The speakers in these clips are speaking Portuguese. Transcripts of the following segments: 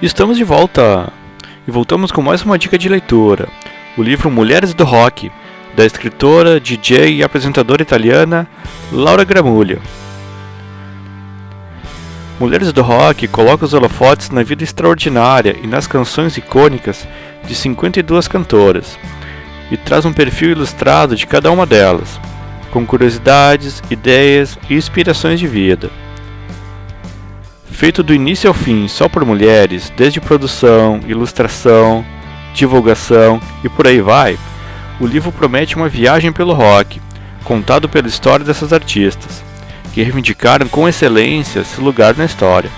Estamos de volta e voltamos com mais uma dica de leitura: o livro Mulheres do Rock, da escritora, DJ e apresentadora italiana Laura Gramulho. Mulheres do Rock coloca os holofotes na vida extraordinária e nas canções icônicas de 52 cantoras e traz um perfil ilustrado de cada uma delas, com curiosidades, ideias e inspirações de vida. Feito do início ao fim só por mulheres, desde produção, ilustração, divulgação e por aí vai, o livro promete uma viagem pelo rock, contado pela história dessas artistas, que reivindicaram com excelência seu lugar na história.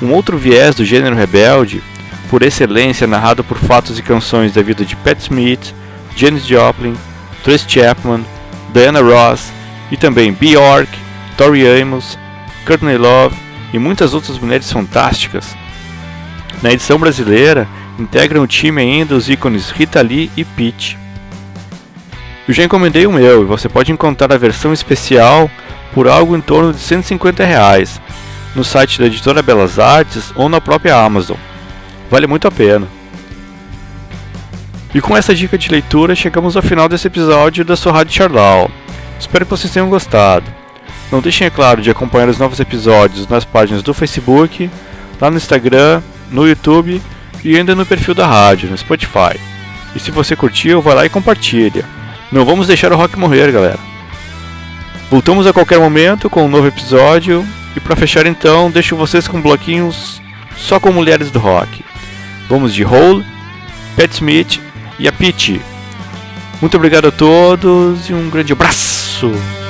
Um outro viés do gênero rebelde, por excelência narrado por fatos e canções da vida de Pat Smith, Janis Joplin, Trace Chapman, Diana Ross e também Bjork, Tori Amos, Courtney Love e muitas outras mulheres fantásticas. Na edição brasileira, integram o time ainda os ícones Rita Lee e Pete. Eu já encomendei o meu e você pode encontrar a versão especial por algo em torno de 150 reais no site da editora Belas Artes ou na própria Amazon. Vale muito a pena. E com essa dica de leitura chegamos ao final desse episódio da sua Rádio Charlau. Espero que vocês tenham gostado. Não deixem, é claro, de acompanhar os novos episódios nas páginas do Facebook, lá no Instagram, no YouTube e ainda no perfil da rádio, no Spotify. E se você curtiu, vai lá e compartilha. Não vamos deixar o rock morrer, galera. Voltamos a qualquer momento com um novo episódio. E para fechar então, deixo vocês com bloquinhos só com mulheres do rock. Vamos de Hole, Pat Smith e a Peach. Muito obrigado a todos e um grande abraço!